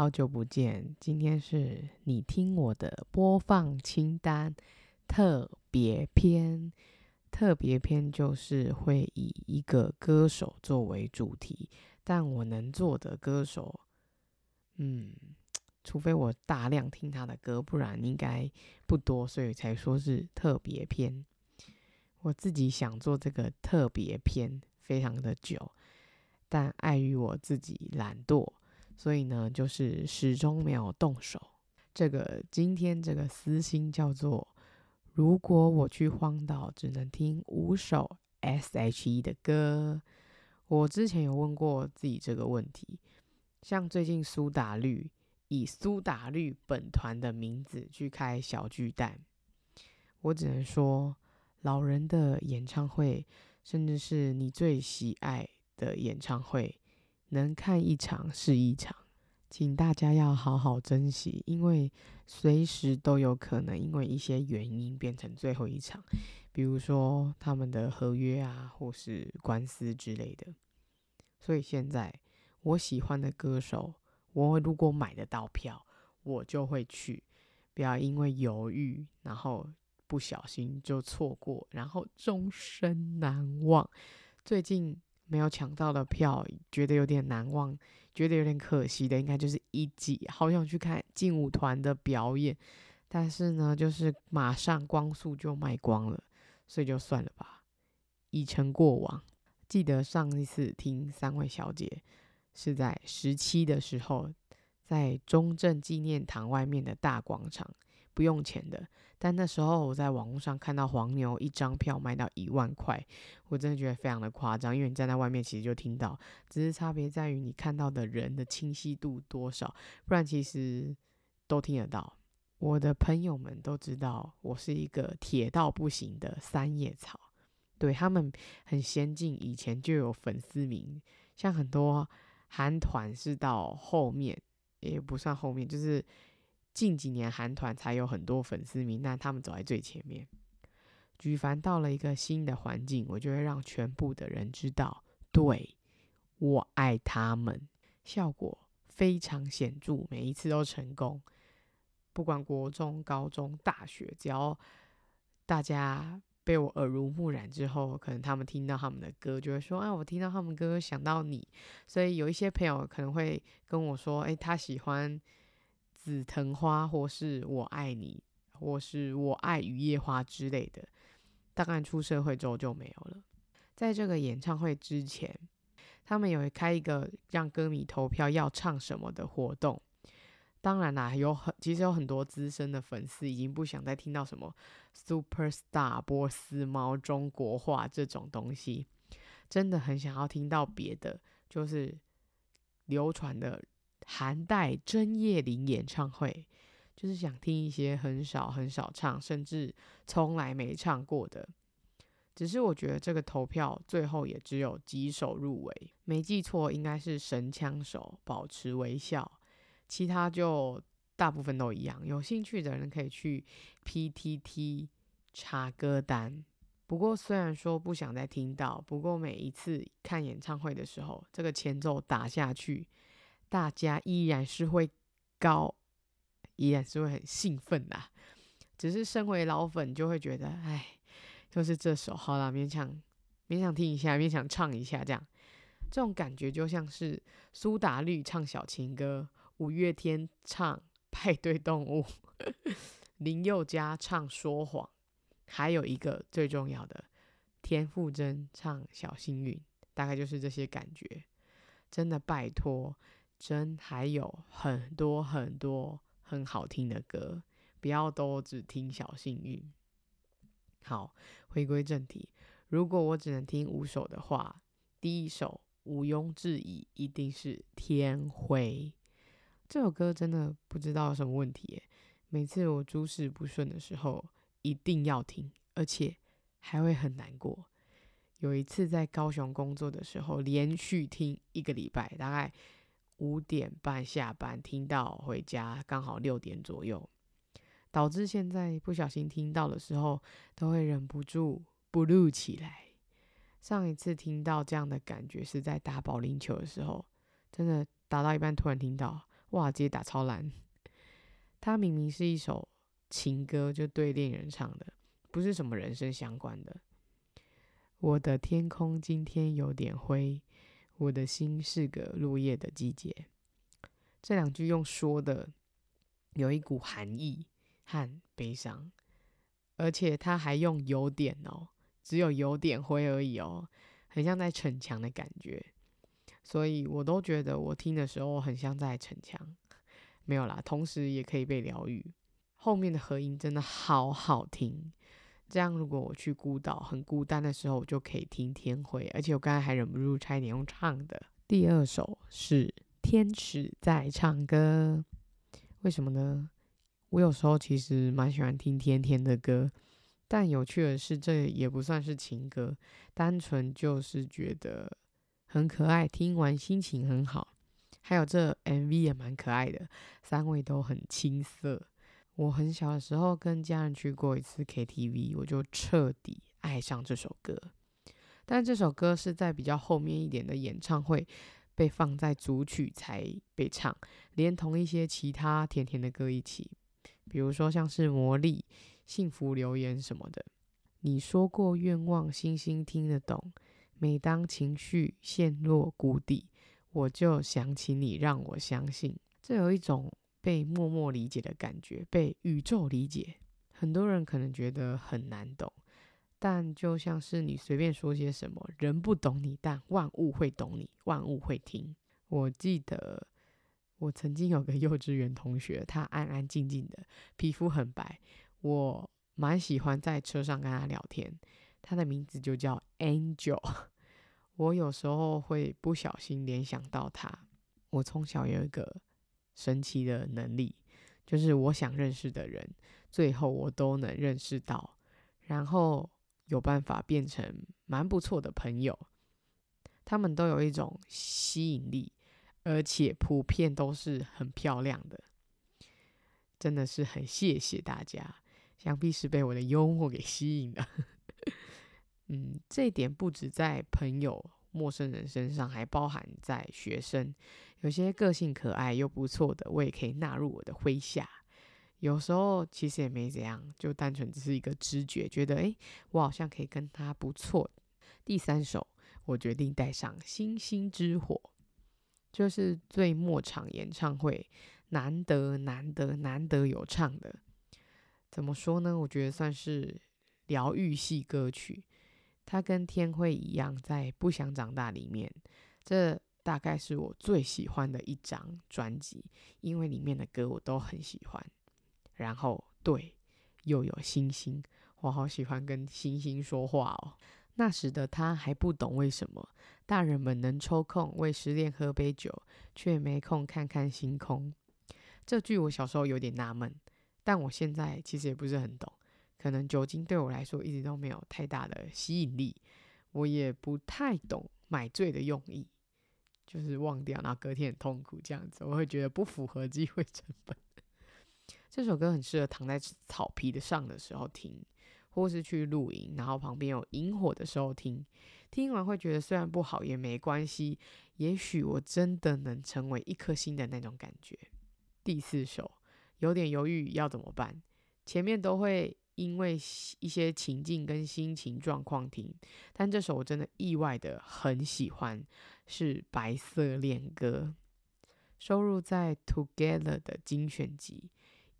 好久不见，今天是你听我的播放清单特别篇。特别篇就是会以一个歌手作为主题，但我能做的歌手，嗯，除非我大量听他的歌，不然应该不多，所以才说是特别篇。我自己想做这个特别篇非常的久，但碍于我自己懒惰。所以呢，就是始终没有动手。这个今天这个私心叫做：如果我去荒岛，只能听五首 S.H.E 的歌。我之前有问过自己这个问题，像最近苏打绿以苏打绿本团的名字去开小巨蛋，我只能说，老人的演唱会，甚至是你最喜爱的演唱会。能看一场是一场，请大家要好好珍惜，因为随时都有可能因为一些原因变成最后一场，比如说他们的合约啊，或是官司之类的。所以现在我喜欢的歌手，我如果买得到票，我就会去，不要因为犹豫，然后不小心就错过，然后终身难忘。最近。没有抢到的票，觉得有点难忘，觉得有点可惜的，应该就是一季，好想去看劲舞团的表演，但是呢，就是马上光速就卖光了，所以就算了吧，已成过往。记得上一次听三位小姐是在十七的时候，在中正纪念堂外面的大广场。不用钱的，但那时候我在网络上看到黄牛一张票卖到一万块，我真的觉得非常的夸张。因为你站在外面，其实就听到，只是差别在于你看到的人的清晰度多少，不然其实都听得到。我的朋友们都知道我是一个铁到不行的三叶草，对，他们很先进，以前就有粉丝名，像很多韩团是到后面，也不算后面，就是。近几年韩团才有很多粉丝名，但他们走在最前面。举凡到了一个新的环境，我就会让全部的人知道，对，我爱他们，效果非常显著，每一次都成功。不管国中、高中、大学，只要大家被我耳濡目染之后，可能他们听到他们的歌，就会说：“啊，我听到他们歌想到你。”所以有一些朋友可能会跟我说：“哎，他喜欢。”紫藤花，或是我爱你，或是我爱雨夜花之类的，大概出社会之后就没有了。在这个演唱会之前，他们有开一个让歌迷投票要唱什么的活动。当然啦，有很其实有很多资深的粉丝已经不想再听到什么 Superstar、波斯猫、中国话这种东西，真的很想要听到别的，就是流传的。韩代真叶林演唱会，就是想听一些很少很少唱，甚至从来没唱过的。只是我觉得这个投票最后也只有几首入围，没记错应该是神枪手、保持微笑，其他就大部分都一样。有兴趣的人可以去 PTT 查歌单。不过虽然说不想再听到，不过每一次看演唱会的时候，这个前奏打下去。大家依然是会高，依然是会很兴奋呐。只是身为老粉，就会觉得，哎，就是这首好了，勉强勉强听一下，勉强唱一下，这样这种感觉就像是苏打绿唱小情歌，五月天唱派对动物，林宥嘉唱说谎，还有一个最重要的田馥甄唱小幸运，大概就是这些感觉。真的拜托。真还有很多很多很好听的歌，不要都只听小幸运。好，回归正题，如果我只能听五首的话，第一首毋庸置疑一定是《天灰》。这首歌真的不知道有什么问题，每次我诸事不顺的时候一定要听，而且还会很难过。有一次在高雄工作的时候，连续听一个礼拜，大概。五点半下班，听到回家刚好六点左右，导致现在不小心听到的时候，都会忍不住 blue 起来。上一次听到这样的感觉是在打保龄球的时候，真的打到一半突然听到，哇，直接打超烂。它明明是一首情歌，就对恋人唱的，不是什么人生相关的。我的天空今天有点灰，我的心是个落叶的季节。这两句用说的，有一股寒意和悲伤，而且他还用有点哦，只有有点灰而已哦，很像在逞强的感觉。所以我都觉得我听的时候很像在逞强，没有啦，同时也可以被疗愈。后面的和音真的好好听，这样如果我去孤岛很孤单的时候，我就可以听天灰，而且我刚才还忍不住差一点用唱的。第二首是。天使在唱歌，为什么呢？我有时候其实蛮喜欢听甜甜的歌，但有趣的是，这也不算是情歌，单纯就是觉得很可爱，听完心情很好。还有这 MV 也蛮可爱的，三位都很青涩。我很小的时候跟家人去过一次 KTV，我就彻底爱上这首歌。但这首歌是在比较后面一点的演唱会。被放在主曲才被唱，连同一些其他甜甜的歌一起，比如说像是魔力、幸福留言什么的。你说过愿望，星星听得懂。每当情绪陷落谷底，我就想起你，让我相信。这有一种被默默理解的感觉，被宇宙理解。很多人可能觉得很难懂。但就像是你随便说些什么，人不懂你，但万物会懂你，万物会听。我记得我曾经有个 幼稚园同学，他安安静静的，皮肤很白，我蛮喜欢在车上跟他聊天。他的名字就叫 Angel，我有时候会不小心联想到他。我从小有一个神奇的能力，就是我想认识的人，最后我都能认识到，然后。有办法变成蛮不错的朋友，他们都有一种吸引力，而且普遍都是很漂亮的，真的是很谢谢大家，想必是被我的幽默给吸引了。嗯，这点不止在朋友、陌生人身上，还包含在学生，有些个性可爱又不错的，我也可以纳入我的麾下。有时候其实也没怎样，就单纯只是一个直觉，觉得诶，我好像可以跟他不错。第三首，我决定带上《星星之火》，就是最末场演唱会难得难得难得有唱的。怎么说呢？我觉得算是疗愈系歌曲。它跟天会一样，在《不想长大》里面，这大概是我最喜欢的一张专辑，因为里面的歌我都很喜欢。然后，对，又有星星，我好喜欢跟星星说话哦。那时的他还不懂为什么大人们能抽空为失恋喝杯酒，却没空看看星空。这句我小时候有点纳闷，但我现在其实也不是很懂。可能酒精对我来说一直都没有太大的吸引力，我也不太懂买醉的用意，就是忘掉，然后隔天很痛苦这样子，我会觉得不符合机会成本。这首歌很适合躺在草皮的上的时候听，或是去露营，然后旁边有萤火的时候听。听完会觉得虽然不好也没关系，也许我真的能成为一颗星的那种感觉。第四首有点犹豫要怎么办，前面都会因为一些情境跟心情状况听，但这首我真的意外的很喜欢，是《白色恋歌》，收录在《Together》的精选集。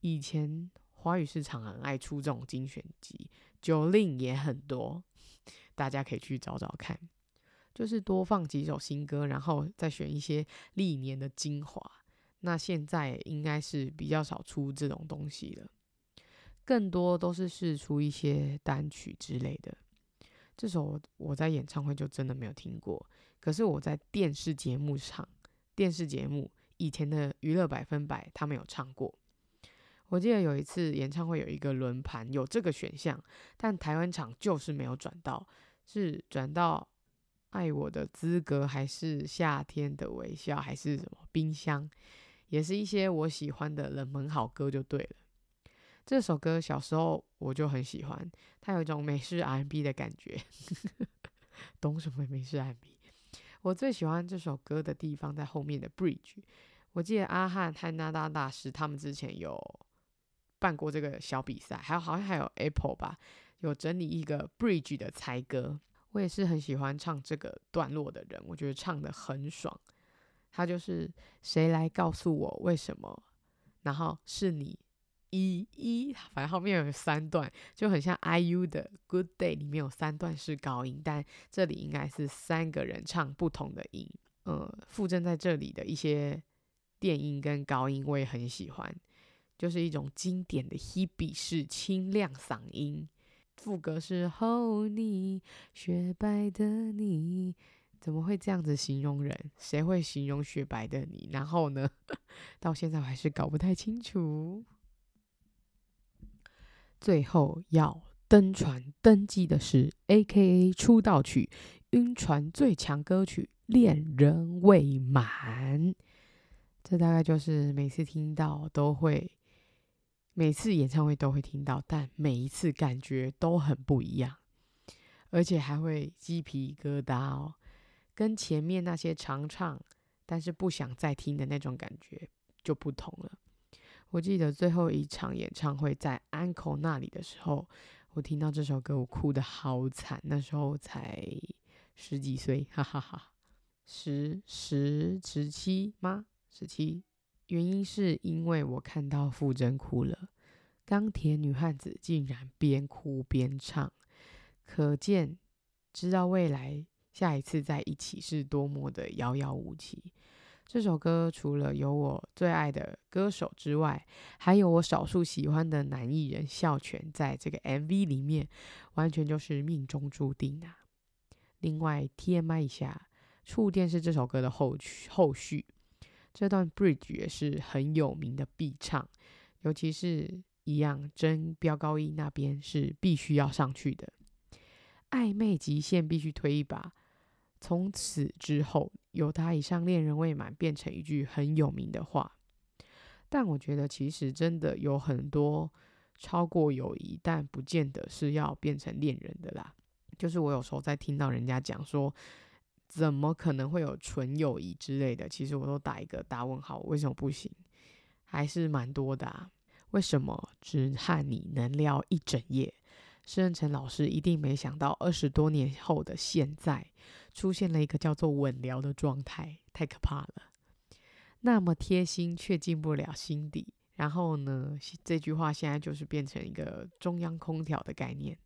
以前华语市场很爱出这种精选集，Jolin 也很多，大家可以去找找看。就是多放几首新歌，然后再选一些历年的精华。那现在应该是比较少出这种东西了，更多都是试出一些单曲之类的。这首我在演唱会就真的没有听过，可是我在电视节目上，电视节目以前的娱乐百分百他们有唱过。我记得有一次演唱会有一个轮盘有这个选项，但台湾场就是没有转到，是转到爱我的资格，还是夏天的微笑，还是什么冰箱，也是一些我喜欢的冷门好歌就对了。这首歌小时候我就很喜欢，它有一种美式 R&B 的感觉，懂什么美式 R&B？我最喜欢这首歌的地方在后面的 Bridge。我记得阿汉和那大大师他们之前有办过这个小比赛，还有好像还有 Apple 吧，有整理一个 Bridge 的猜歌。我也是很喜欢唱这个段落的人，我觉得唱得很爽。他就是谁来告诉我为什么？然后是你一一，反正后面有三段，就很像 IU 的 Good Day 里面有三段是高音，但这里应该是三个人唱不同的音。呃，附赠在这里的一些电音跟高音我也很喜欢，就是一种经典的 Hebe 式清亮嗓音。副歌是后你雪白的你，怎么会这样子形容人？谁会形容雪白的你？然后呢？到现在我还是搞不太清楚。最后要登船登机的是 AKA 出道曲《晕船最强歌曲》。恋人未满，这大概就是每次听到都会，每次演唱会都会听到，但每一次感觉都很不一样，而且还会鸡皮疙瘩哦，跟前面那些常唱但是不想再听的那种感觉就不同了。我记得最后一场演唱会在安可那里的时候，我听到这首歌，我哭得好惨，那时候才十几岁，哈哈哈。十十十七吗？十七，原因是因为我看到傅征哭了。钢铁女汉子竟然边哭边唱，可见知道未来下一次在一起是多么的遥遥无期。这首歌除了有我最爱的歌手之外，还有我少数喜欢的男艺人孝全，在这个 MV 里面完全就是命中注定啊。另外 TMI 一下。触电是这首歌的后后续，这段 bridge 也是很有名的必唱，尤其是一样真飙高音那边是必须要上去的，暧昧极限必须推一把。从此之后，由他以上恋人未满变成一句很有名的话。但我觉得其实真的有很多超过友谊，但不见得是要变成恋人的啦。就是我有时候在听到人家讲说。怎么可能会有纯友谊之类的？其实我都打一个大问号，为什么不行？还是蛮多的啊。为什么只和你能聊一整夜？施恩成老师一定没想到，二十多年后的现在，出现了一个叫做稳聊的状态，太可怕了。那么贴心却进不了心底。然后呢，这句话现在就是变成一个中央空调的概念。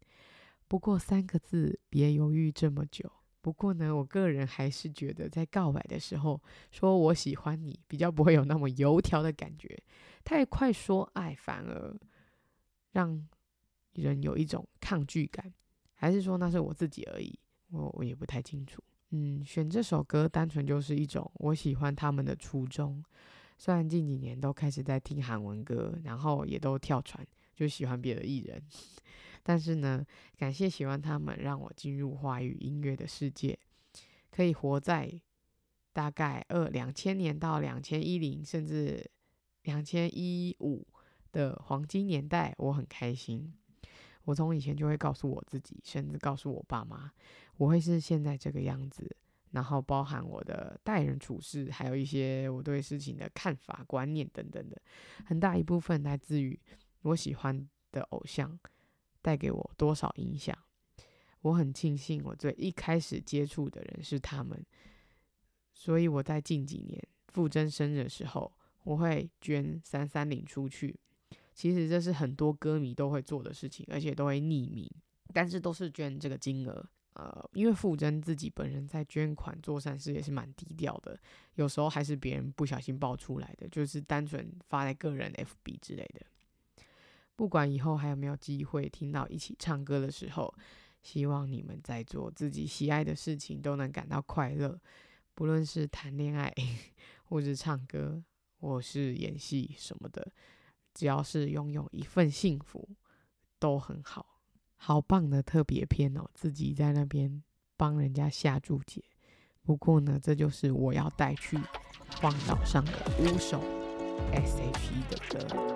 不过三个字，别犹豫这么久。不过呢，我个人还是觉得，在告白的时候说我喜欢你，比较不会有那么油条的感觉。太快说爱，反而让人有一种抗拒感。还是说那是我自己而已？我我也不太清楚。嗯，选这首歌单纯就是一种我喜欢他们的初衷。虽然近几年都开始在听韩文歌，然后也都跳船，就喜欢别的艺人。但是呢，感谢喜欢他们，让我进入华语音乐的世界，可以活在大概二两千年到两千一零，甚至两千一五的黄金年代，我很开心。我从以前就会告诉我自己，甚至告诉我爸妈，我会是现在这个样子。然后包含我的待人处事，还有一些我对事情的看法、观念等等的，很大一部分来自于我喜欢的偶像。带给我多少影响？我很庆幸，我最一开始接触的人是他们，所以我在近几年傅征生日的时候，我会捐三三零出去。其实这是很多歌迷都会做的事情，而且都会匿名，但是都是捐这个金额。呃，因为傅征自己本人在捐款做善事也是蛮低调的，有时候还是别人不小心爆出来的，就是单纯发在个人 FB 之类的。不管以后还有没有机会听到一起唱歌的时候，希望你们在做自己喜爱的事情都能感到快乐，不论是谈恋爱，或是唱歌，或是演戏什么的，只要是拥有一份幸福，都很好。好棒的特别篇哦，自己在那边帮人家下注解。不过呢，这就是我要带去荒岛上的五首 S.H.E 的歌。